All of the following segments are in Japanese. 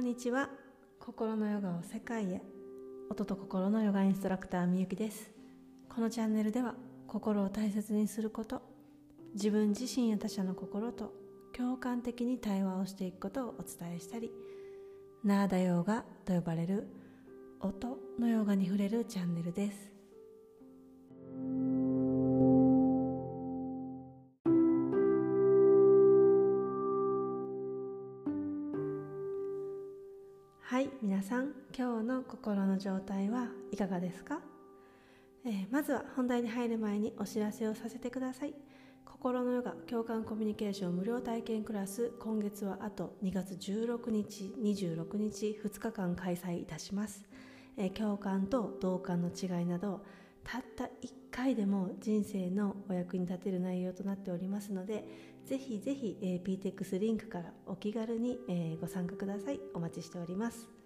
んにちは。心のヨガを世界へ。音と心のヨガインストラクターみゆきです。このチャンネルでは心を大切にすること自分自身や他者の心と共感的に対話をしていくことをお伝えしたりナーダヨーガと呼ばれる音のヨガに触れるチャンネルです。さん今日の心の状態はいかがですか、えー、まずは本題に入る前にお知らせをさせてください。心のヨガ共感コミュニケーション無料体験クラス今月はあと2月16日26日2日間開催いたします、えー、共感と同感の違いなどたった1回でも人生のお役に立てる内容となっておりますのでぜひぜひ、えー、PTEX リンクからお気軽に、え、ご参加くださいお待ちしております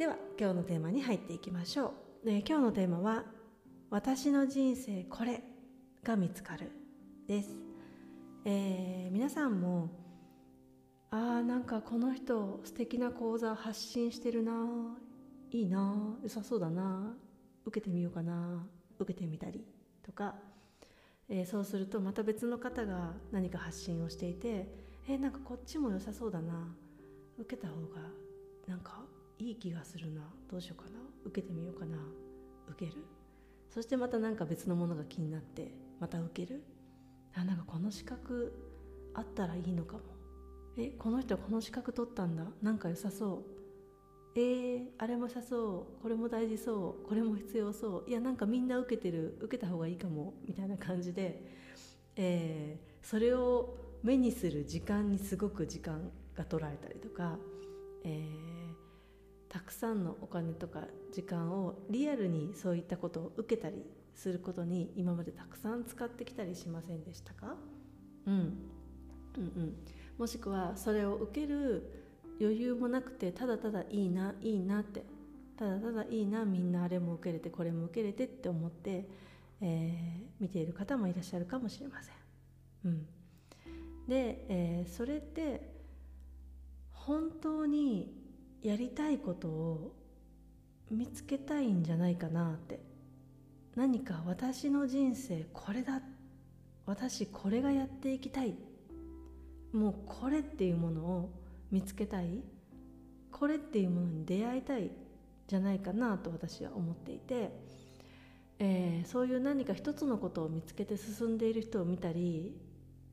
では今日のテーマに入っていきましょう、えー、今日のテーマは「私の人生これが見つかる」です、えー、皆さんもあーなんかこの人素敵な講座発信してるないいな良さそうだな受けてみようかな受けてみたりとか。えー、そうするとまた別の方が何か発信をしていてえー、なんかこっちも良さそうだな受けた方がなんかいい気がするな。どうしようかな。受けてみようかな。受ける？そしてまた何か別のものが気になってまた受ける？あなんかこの資格あったらいいのかも。えこの人この資格取ったんだ。なんか良さそう。えー、あれも良さそう。これも大事そう。これも必要そう。いやなんかみんな受けてる。受けた方がいいかも。みたいな感じで、えー、それを目にする時間にすごく時間が取られたりとか、えー、たくさんのお金とか時間をリアルにそういったことを受けたりすることに今までたくさん使ってきたりしませんでしたか、うん、うんうん。もしくはそれを受ける余裕もなくてただただいいないいなって。ただただいいなみんなあれも受けれてこれも受けれてって思って、えー、見ている方もいらっしゃるかもしれません。うん、で、えー、それって本当にやりたいことを見つけたいんじゃないかなって。何か私の人生これだ。私これがやっていきたい。もうこれっていうものを見つけたい。これっていうものに出会いたい。じゃないかなと私は思っていて、えー、そういう何か一つのことを見つけて進んでいる人を見たり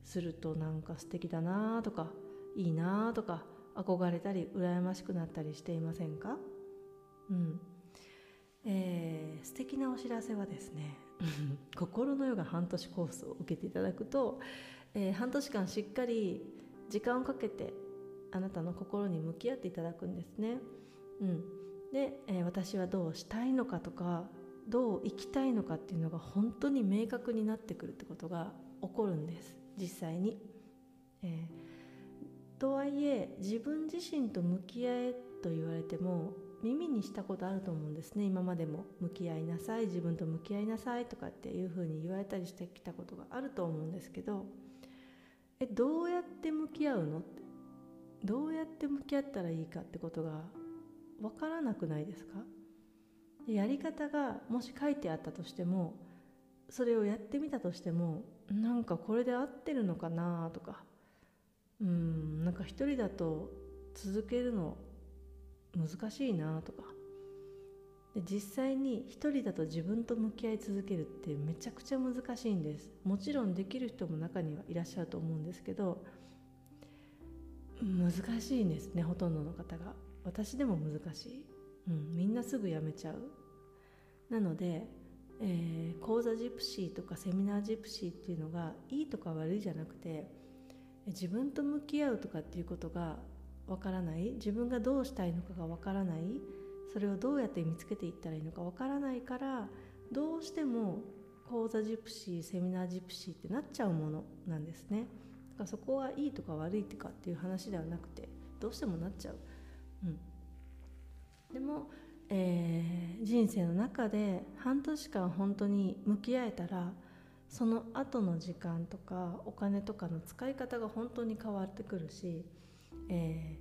するとなんか素敵だなとかいいなとか憧れたり羨ましくなったりしていませんか？うんえー、素敵なお知らせはですね 心のヨガ半年コースを受けていただくと、えー、半年間しっかり時間をかけてあなたの心に向き合っていただくんですね。うん、で、えー、私はどうしたいのかとかどう生きたいのかっていうのが本当に明確になってくるってことが起こるんです実際に。えー、とはいえ自分自身と向き合えと言われても耳にしたことあると思うんですね。今までも。向き合いなさい。自分と向き合いなさいとかっていうふうに言われたりしてきたことがあると思うんですけど。えどうやって向き合うの？ってどうやって向き合ったらいいかってことが分からなくないですか？やり方がもし書いてあったとしてもそれをやってみたとしてもなんかこれで合ってるのかなとかうんなんか一人だと続けるの難しいなとか。で実際に一人だと自分と向き合い続けるってめちゃくちゃ難しいんです。もちろんできる人も中にはいらっしゃると思うんですけど難しいんですねほとんどの方が。私でも難しい、うん、みんなすぐやめちゃう。なので、えー、講座ジプシーとかセミナージプシーっていうのがいいとか悪いじゃなくて自分と向き合うとかっていうことがわからない？自分がどうしたいのかがわからない？それをどうやって見つけていったらいいのかわからないからどうしても講座ジプシーセミナージプシーってなっちゃうものなんですね。だ。からそこはいいとか悪いとかっていう話ではなくてどうしてもなっちゃう、うん、でも、えー、人生の中で半年間本当に向き合えたらその後の時間とかお金とかの使い方が本当に変わってくるし、え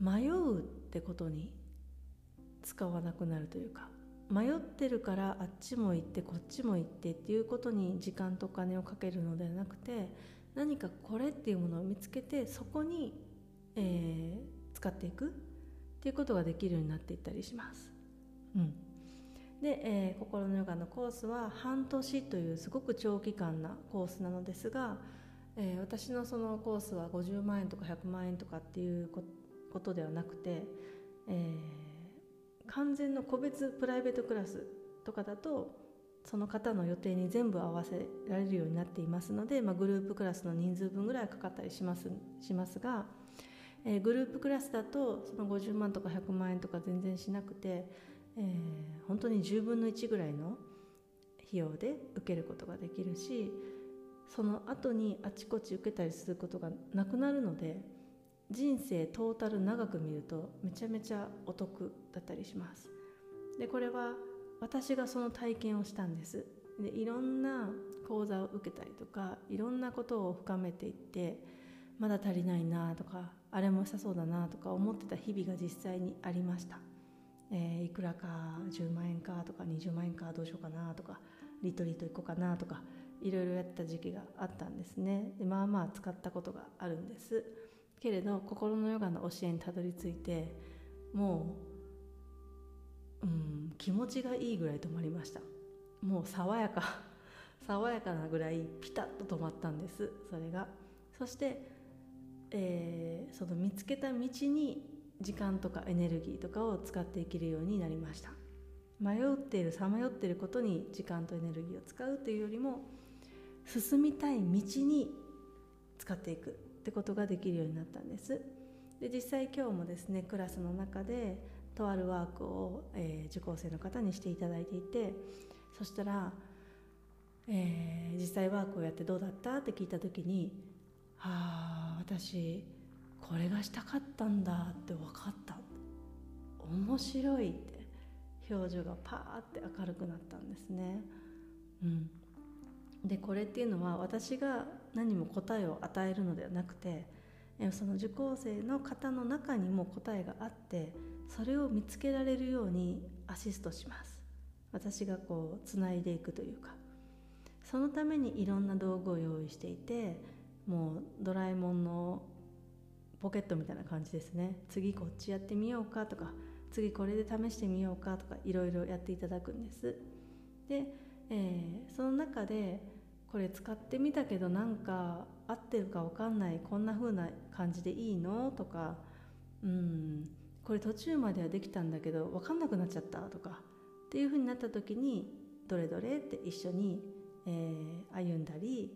迷うってことに使わなくなるというか迷ってるからあっちも行ってこっちも行ってっていうことに時間とお金をかけるのではなくて何かこれっていうものを見つけてそこに、えー、使っていくっていうことができるようになっていったりします。うんで、えー、心のヨガのコースは半年というすごく長期間なコースなのですが、えー、私のそのコースは50万円とか100万円とかっていうことではなくて、えー、完全の個別プライベートクラスとかだとその方の予定に全部合わせられるようになっていますので、まあ、グループクラスの人数分ぐらいかかったりしますしますが、えー、グループクラスだとその50万とか100万円とか全然しなくて、えー、本当に10分の1ぐらいの費用で受けることができるしその後にあちこち受けたりすることがなくなるので人生トータル長く見るとめちゃめちゃお得だったりします。でこれは私がその体験をしたんです。でいろんな講座を受けたりとかいろんなことを深めていってまだ足りないなとかあれもしたそうだなとか思ってた日々が実際にありました、えー、いくらか10万円かとか20万円かどうしようかなとかリトリート行こうかなとかいろいろやった時期があったんですね。でまあまあ使ったことがあるんです。けれど心のヨガの教えにたどり着いてもう、うん、気持ちがいいぐらい止まりました。もう爽やか 爽やかなぐらいピタッと止まったんですそれが。そして、えー、その見つけた道に時間とかエネルギーとかを使っていけるようになりました。迷っているさまよっていることに時間とエネルギーを使うというよりも進みたい道に使っていくってことができるようになったんです。で実際今日もですねクラスの中でとあるワークを、えー、受講生の方にしていただいていてそしたら、えー、実際ワークをやってどうだったって聞いた時に「ああ私これがしたかったんだ」って分かった。面白いって。表情がパーって明るくなったんですね。うん、でこれっていうのは私が何も答えを与えるのではなくてその受講生の方の中にも答えがあってそれを見つけられるようにアシストします。私がこうつないでいくというか。そのためにいろんな道具を用意していてもうドラえもんのポケットみたいな感じですね。次こっちやってみようかとか次これで試してみようかとかいろいろやっていただくんです。で、えー、その中でこれ使ってみたけどなんか合ってるか分かんないこんな風な感じでいいのとかうんこれ途中まではできたんだけど分かんなくなっちゃったとかっていう風になった時にどれどれって一緒に、えー、歩んだり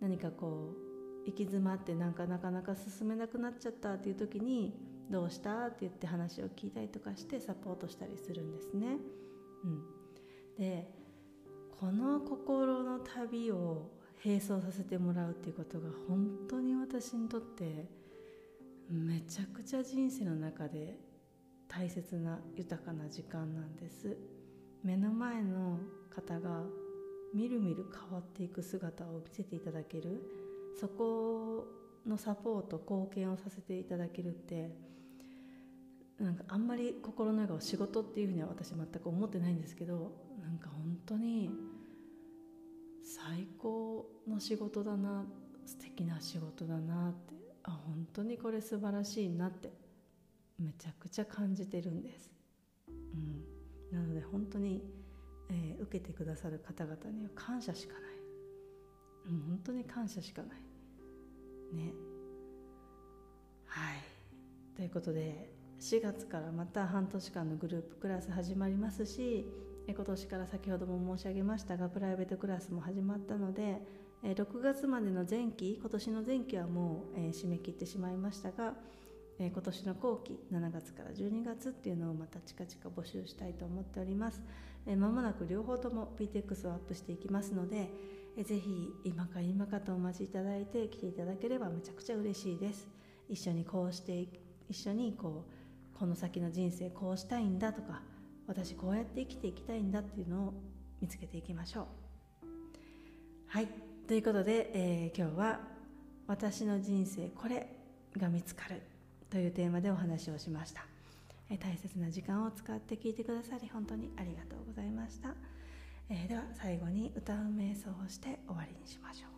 何かこう行き詰まってなんかなかなか進めなくなっちゃったっていう時にどうしたって言って話を聞いたりとかしてサポートしたりするんですね。うん、でこの心の旅を並走させてもらうっていうことが本当に私にとってめちゃくちゃ人生の中で大切な豊かな時間なんです目の前の方がみるみる変わっていく姿を見せていただけるそこのサポート貢献をさせていただけるってなんかあんまり心の中を仕事っていうふうには私全く思ってないんですけどなんか本当に最高の仕事だな素敵な仕事だなってあ本当にこれ素晴らしいなってめちゃくちゃ感じてるんです、うん、なので本当に、えー、受けてくださる方々には感謝しかない、うん、本当に感謝しかない。ね。はい。ということで4月からまた半年間のグループクラス始まりますし今年から先ほども申し上げましたがプライベートクラスも始まったので6月までの前期今年の前期はもう締め切ってしまいましたが今年の後期7月から12月っていうのをまた近々募集したいと思っております。まもなく両方とも PTX をアップしていきますのでぜひ今か今かとお待ちいただいて来ていただければめちゃくちゃ嬉しいです。一緒にこうして一緒にこうこの先の人生こうしたいんだとか私こうやって生きていきたいんだっていうのを見つけていきましょう。はい。ということで、えー、今日は「私の人生これ」が見つかるというテーマでお話をしました。え大切な時間を使って聞いてくださり本当にありがとうございました、えー、では最後に歌う瞑想をして終わりにしましょう。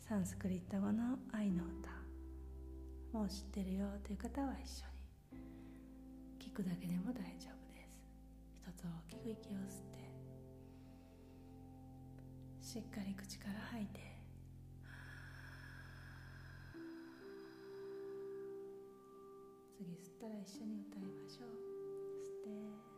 サンスクリット語の愛の歌もう知ってるよという方は一緒に。聞くだけでも大丈夫です。一つ大きく息を吸ってしっかり口から吐いて次吸ったら一緒に歌いましょう。吸って。